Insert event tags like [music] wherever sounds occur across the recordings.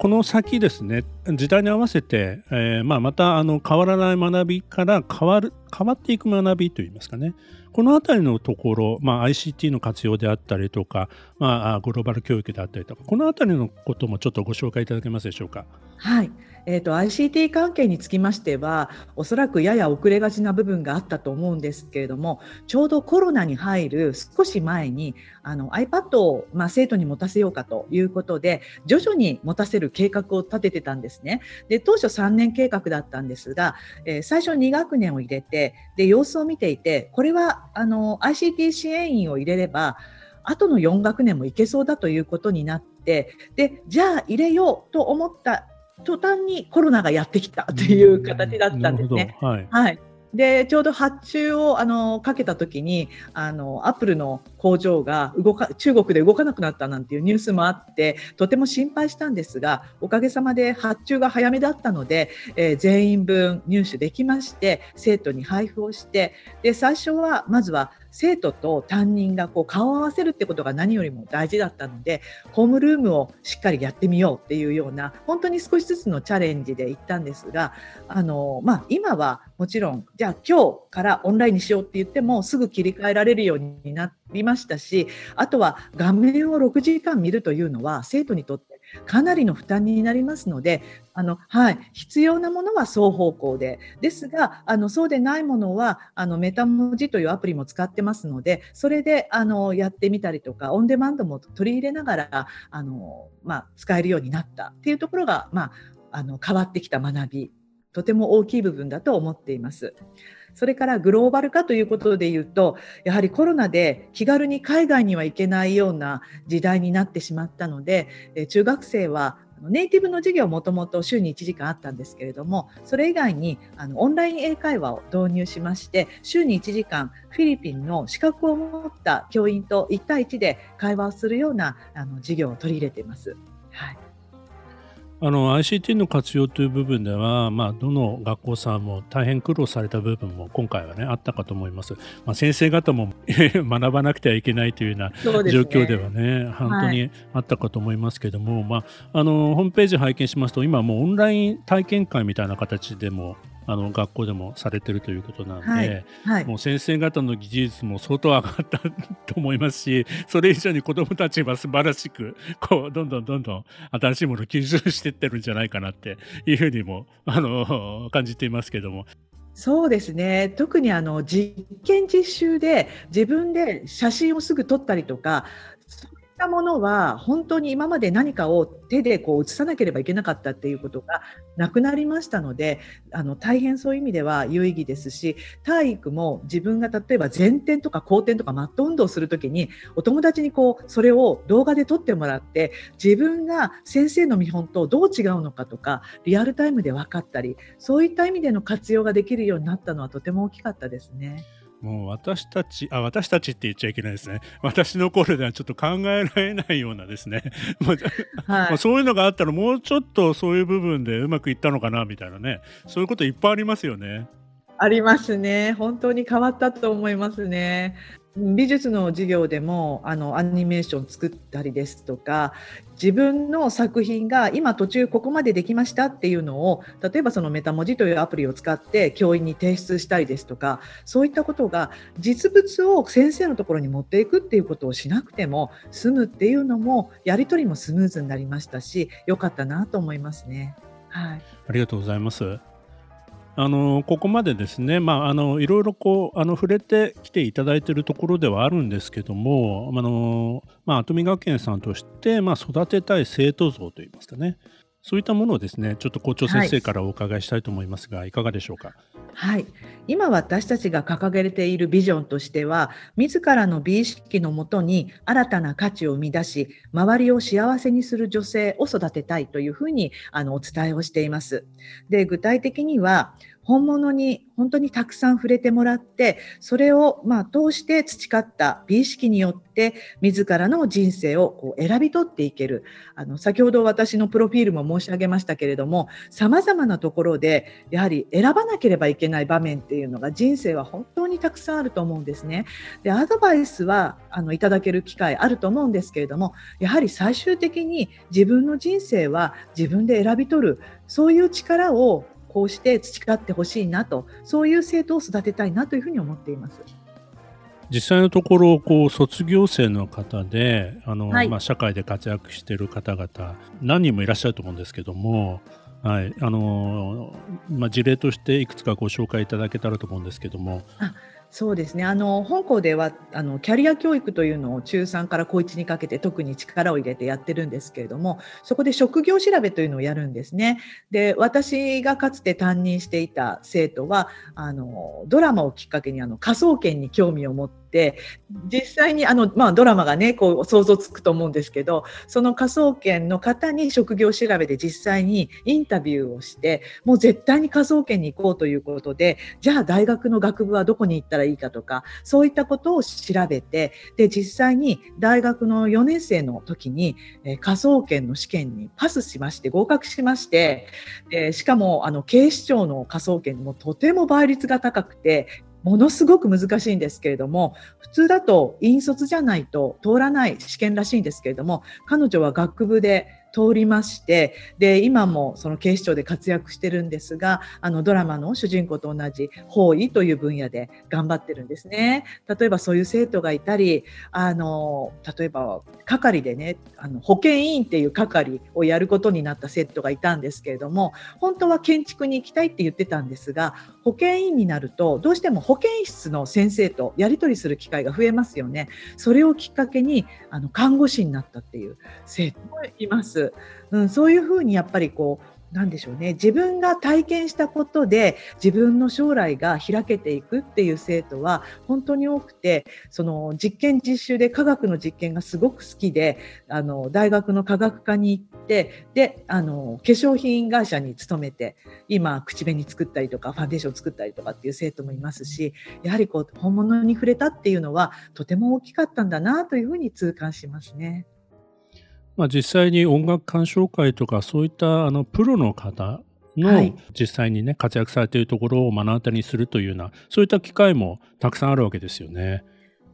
この先ですね時代に合わせて、えー、まあ、またあの変わらない学びから変わる変わっていく学びといいますかねこの辺りのところ、まあ、ICT の活用であったりとか、まあ、グローバル教育であったりとかこの辺りのこともちょっとご紹介いただけますでしょうか？はいえーと、ICT 関係につきましてはおそらくやや遅れがちな部分があったと思うんですけれどもちょうどコロナに入る少し前にあの iPad を、まあ、生徒に持たせようかということで徐々に持たせる計画を立ててたんですね。で当初3年計画だったんですが、えー、最初2学年を入れてで様子を見ていてこれはあの ICT 支援員を入れれば後の4学年もいけそうだということになってでじゃあ入れようと思った途端にコロナがやってきたという形だったんですね。はい、はい。でちょうど発注をあのかけた時にあのアップルの工場が動か中国で動かなくなったなんていうニュースもあってとても心配したんですがおかげさまで発注が早めだったので、えー、全員分入手できまして生徒に配布をしてで最初はまずは生徒と担任がこう顔を合わせるってことが何よりも大事だったのでホームルームをしっかりやってみようっていうような本当に少しずつのチャレンジで行ったんですがあの、まあ、今はもちろんじゃあ今日からオンラインにしようって言ってもすぐ切り替えられるようになりまましたしあとは画面を6時間見るというのは生徒にとってかなりの負担になりますのであの、はい、必要なものは双方向でですがあのそうでないものはあのメタ文字というアプリも使ってますのでそれであのやってみたりとかオンデマンドも取り入れながらあの、まあ、使えるようになったっていうところが、まあ、あの変わってきた学びとても大きい部分だと思っています。それからグローバル化ということで言うとやはりコロナで気軽に海外には行けないような時代になってしまったので中学生はネイティブの授業もともと週に1時間あったんですけれどもそれ以外にあのオンライン英会話を導入しまして週に1時間フィリピンの資格を持った教員と1対1で会話をするようなあの授業を取り入れています。はいあの ICT の活用という部分では、まあ、どの学校さんも大変苦労された部分も今回はねあったかと思います。まあ、先生方も [laughs] 学ばなくてはいけないというような状況ではね、ね、本当にあったかと思いますけども、はい、まあ、あのホームページ拝見しますと今もうオンライン体験会みたいな形でもあの学校でもされてるということなんで、はいはい、もう先生方の技術も相当上がったと思いますしそれ以上に子どもたちは素晴らしくこうどんどんどんどん新しいものを吸収していってるんじゃないかなっていうふうにもあの感じていますけども。そうですね特にあの実験実習で自分で写真をすぐ撮ったりとかったものは本当に今まで何かを手でこう写さなければいけなかったっていうことがなくなりましたのであの大変そういう意味では有意義ですし体育も自分が例えば前転とか後転とかマット運動する時にお友達にこうそれを動画で撮ってもらって自分が先生の見本とどう違うのかとかリアルタイムで分かったりそういった意味での活用ができるようになったのはとても大きかったですね。もう私たち、あ、私たちって言っちゃいけないですね。私の頃ではちょっと考えられないようなですね。[laughs] はい、そういうのがあったらもうちょっとそういう部分でうまくいったのかなみたいなね。そういうこといっぱいありますよね。ありますね。本当に変わったと思いますね。美術の授業でもあのアニメーション作ったりですとか自分の作品が今途中ここまでできましたっていうのを例えばそのメタ文字というアプリを使って教員に提出したりですとかそういったことが実物を先生のところに持っていくっていうことをしなくても済むっていうのもやり取りもスムーズになりましたし良かったなと思いますね。はい、ありがとうございます。あのここまでですね、まあ、あのいろいろこうあの触れてきていただいているところではあるんですけども、あのまあ、アトミ学園さんとして、まあ、育てたい生徒像といいますかね、そういったものをですね、ちょっと校長先生からお伺いしたいと思いますが、はい、いかがでしょうか？はい、今私たちが掲げているビジョンとしては、自らの美意識のもとに新たな価値を生み出し、周りを幸せにする女性を育てたいというふうにあのお伝えをしています。で、具体的には本物に本当にたくさん触れてもらってそれをまあ通して培った美意識によって自らの人生をこう選び取っていけるあの先ほど私のプロフィールも申し上げましたけれどもさまざまなところでやはり選ばなければいけない場面っていうのが人生は本当にたくさんあると思うんですね。でアドバイスはあのいただける機会あると思うんですけれどもやはり最終的に自分の人生は自分で選び取るそういう力をこうして培ってほしいなとそういう生徒を育てたいなというふうに思っています。実際のところこう卒業生の方であの、はい、まあ、社会で活躍している方々何人もいらっしゃると思うんですけども、はいあのまあ、事例としていくつかご紹介いただけたらと思うんですけども。そうですねあの本校ではあのキャリア教育というのを中3から高1にかけて特に力を入れてやってるんですけれどもそこで職業調べというのをやるんですね。で私がかつて担任していた生徒はあのドラマをきっかけにあの科捜研に興味を持ってて実際にあの、まあ、ドラマがねこう想像つくと思うんですけどその科捜研の方に職業調べで実際にインタビューをしてもう絶対に科捜研に行こうということでじゃあ大学の学部はどこに行ったらいいかとかそういったことを調べてで実際に大学の4年生の時に、え科捜研の試験にパスしまして合格しまして、えしかもあの警視庁の科捜研もとても倍率が高くてものすごく難しいんですけれども普通だと引率じゃないと通らない試験らしいんですけれども彼女は学部で通りましてで今もその警視庁で活躍してるんですがあのドラマの主人公と同じ法医という分野で頑張ってるんですね。例えばそういう生徒がいたりあの例えば係でねあの保健委員っていう係をやることになった生徒がいたんですけれども本当は建築に行きたいって言ってたんですが保健委員になるとどうしても保健室の先生とやり取りする機会が増えますよね。それをきっかけにあの看護師になったっていう生徒もいます。。うん、そういうふうにやっぱりこうなんでしょうね自分が体験したことで自分の将来が開けていくっていう生徒は本当に多くてその実験実習で科学の実験がすごく好きであの大学の科学科に行ってであの化粧品会社に勤めて今口紅作ったりとかファンデーション作ったりとかっていう生徒もいますしやはりこう本物に触れたっていうのはとても大きかったんだなというふうに痛感しますね。まあ、実際に音楽鑑賞会とかそういったあのプロの方の実際にね、活躍されているところを目の当たりにするというようなそういった機会もたくさんあるわけですよね。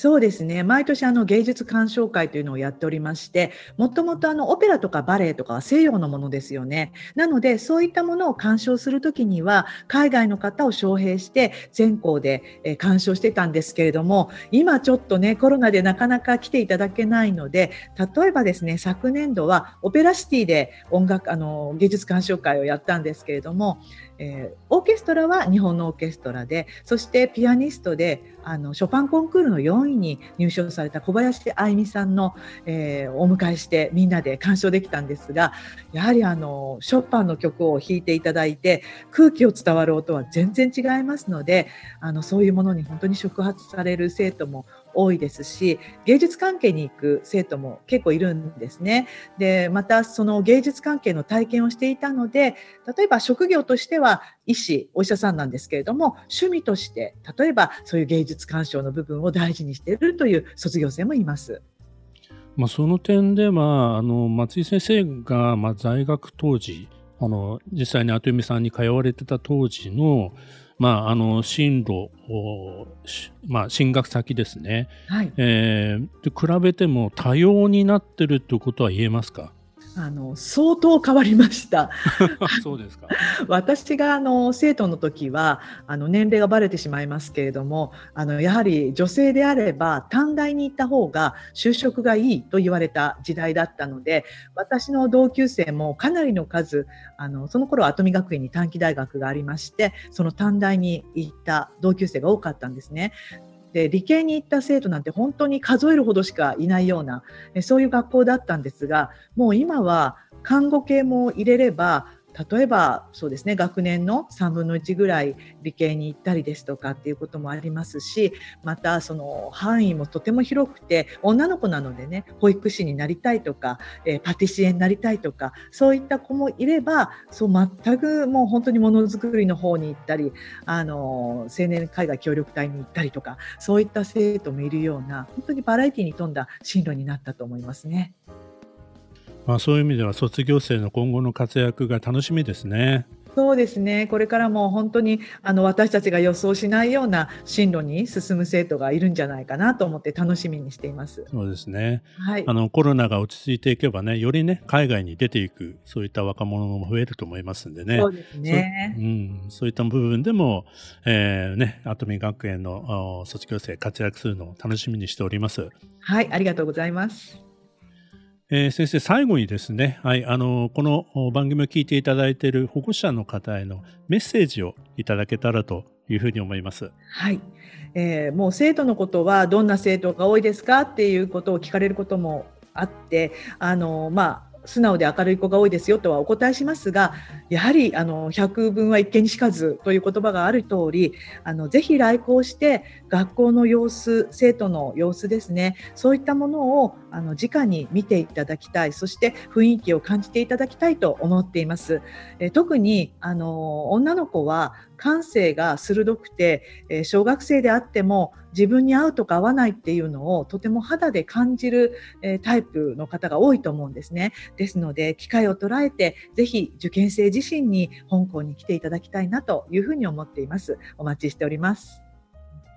そうですね。毎年あの芸術鑑賞会というのをやっておりましてもともとあのオペラとかバレエとかは西洋のものですよね。なのでそういったものを鑑賞するときには海外の方を招聘して全校で、え鑑賞してたんですけれども今ちょっとねコロナでなかなか来ていただけないので例えばですね昨年度はオペラシティで音楽あの芸術鑑賞会をやったんですけれどもえー、オーケストラは日本のオーケストラでそしてピアニストであのショパンコンクールの4位に入賞された小林愛美さんの、えー、お迎えしてみんなで鑑賞できたんですがやはりあのショパンの曲を弾いていただいて空気を伝わる音は全然違いますのであのそういうものに本当に触発される生徒も多いですし芸術関係に行く生徒も結構いるんですね。でまたその芸術関係の体験をしていたので例えば職業としては医師お医者さんなんですけれども趣味として例えばそういう芸術鑑賞の部分を大事にしているという卒業生もいます。まあ、その点ではあの松井先生が、まあ、在学当時あの実際に後海さんに通われてた当時のまあ、あの進路まあ、進学先ですね、はい。えー、で比べても多様になってるということは言えますか？あの相当変わりました。[laughs] そうですか私があの生徒の時はあの年齢がばれてしまいますけれどもあのやはり女性であれば短大に行った方が就職がいいと言われた時代だったので私の同級生もかなりの数あのその頃跡見学院に短期大学がありましてその短大に行った同級生が多かったんですね。で理系に行った生徒なんて本当に数えるほどしかいないようなそういう学校だったんですがもう今は看護系も入れれば例えばそうですね学年の3分の1ぐらい理系に行ったりですとかっていうこともありますしまたその範囲もとても広くて女の子なのでね保育士になりたいとか、えー、パティシエになりたいとかそういった子もいればそう全くもう本当にものづくりの方に行ったりあの青年海外協力隊に行ったりとかそういった生徒もいるような本当にバラエティに富んだ進路になったと思いますね。まあ、そういう意味では卒業生の今後の活躍が楽しみですね。そうですね。これからも本当にあの私たちが予想しないような進路に進む生徒がいるんじゃないかなと思って楽しみにしています。そうですね。はい。あのコロナが落ち着いていけばね、よりね海外に出ていくそういった若者も増えると思いますんでね。そうですね。ううん、そういった部分でも、えー、ね、アトミ学園の卒業生活躍するのを楽しみにしております。はい、ありがとうございます。えー、先生、最後にですね、はい、あのこの番組を聞いていただいている保護者の方へのメッセージをいただけたらというふうに思います。はい、えー、もう生徒のことはどんな生徒が多いですかっていうことを聞かれることもあって、あのまあ素直で明るい子が多いですよとはお答えしますがやはりあの百聞は一見にしかずという言葉がある通りあのぜひ来校して学校の様子生徒の様子ですねそういったものをあの直に見ていただきたいそして雰囲気を感じていただきたいと思っています。え特にあの女の子は感性が鋭くて、え小学生であっても自分に合うとか合わないっていうのをとても肌で感じる、えタイプの方が多いと思うんですね。ですので機会を捉えてぜひ受験生自身に香港に来ていただきたいなというふうに思っています。お待ちしております。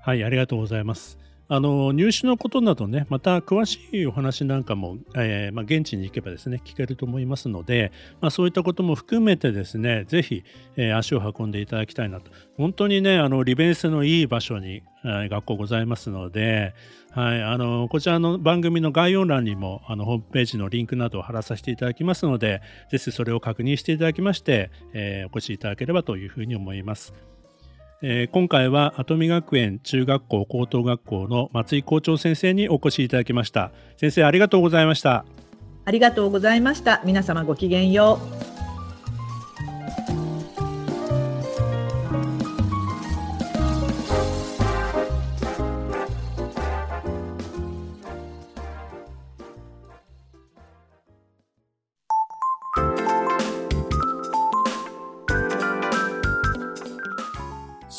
はい、ありがとうございます。あの入試のことなどね、また詳しいお話なんかも、えー、まあ、現地に行けばですね、聞けると思いますので、まあ、そういったことも含めてですね、ぜひ、えー、足を運んでいただきたいなと。本当にね、あの利便性のいい場所に、えー、学校ございますので、はい、あのこちらの番組の概要欄にもあのホームページのリンクなどを貼らさせていただきますので、ぜひそれを確認していただきまして、えお越しいただければというふうに思います。えー、今回は跡見学園中学校高等学校の松井校長先生にお越しいただきました。先生ありがとうございました。ありがとうございました。皆様ごきげんよう。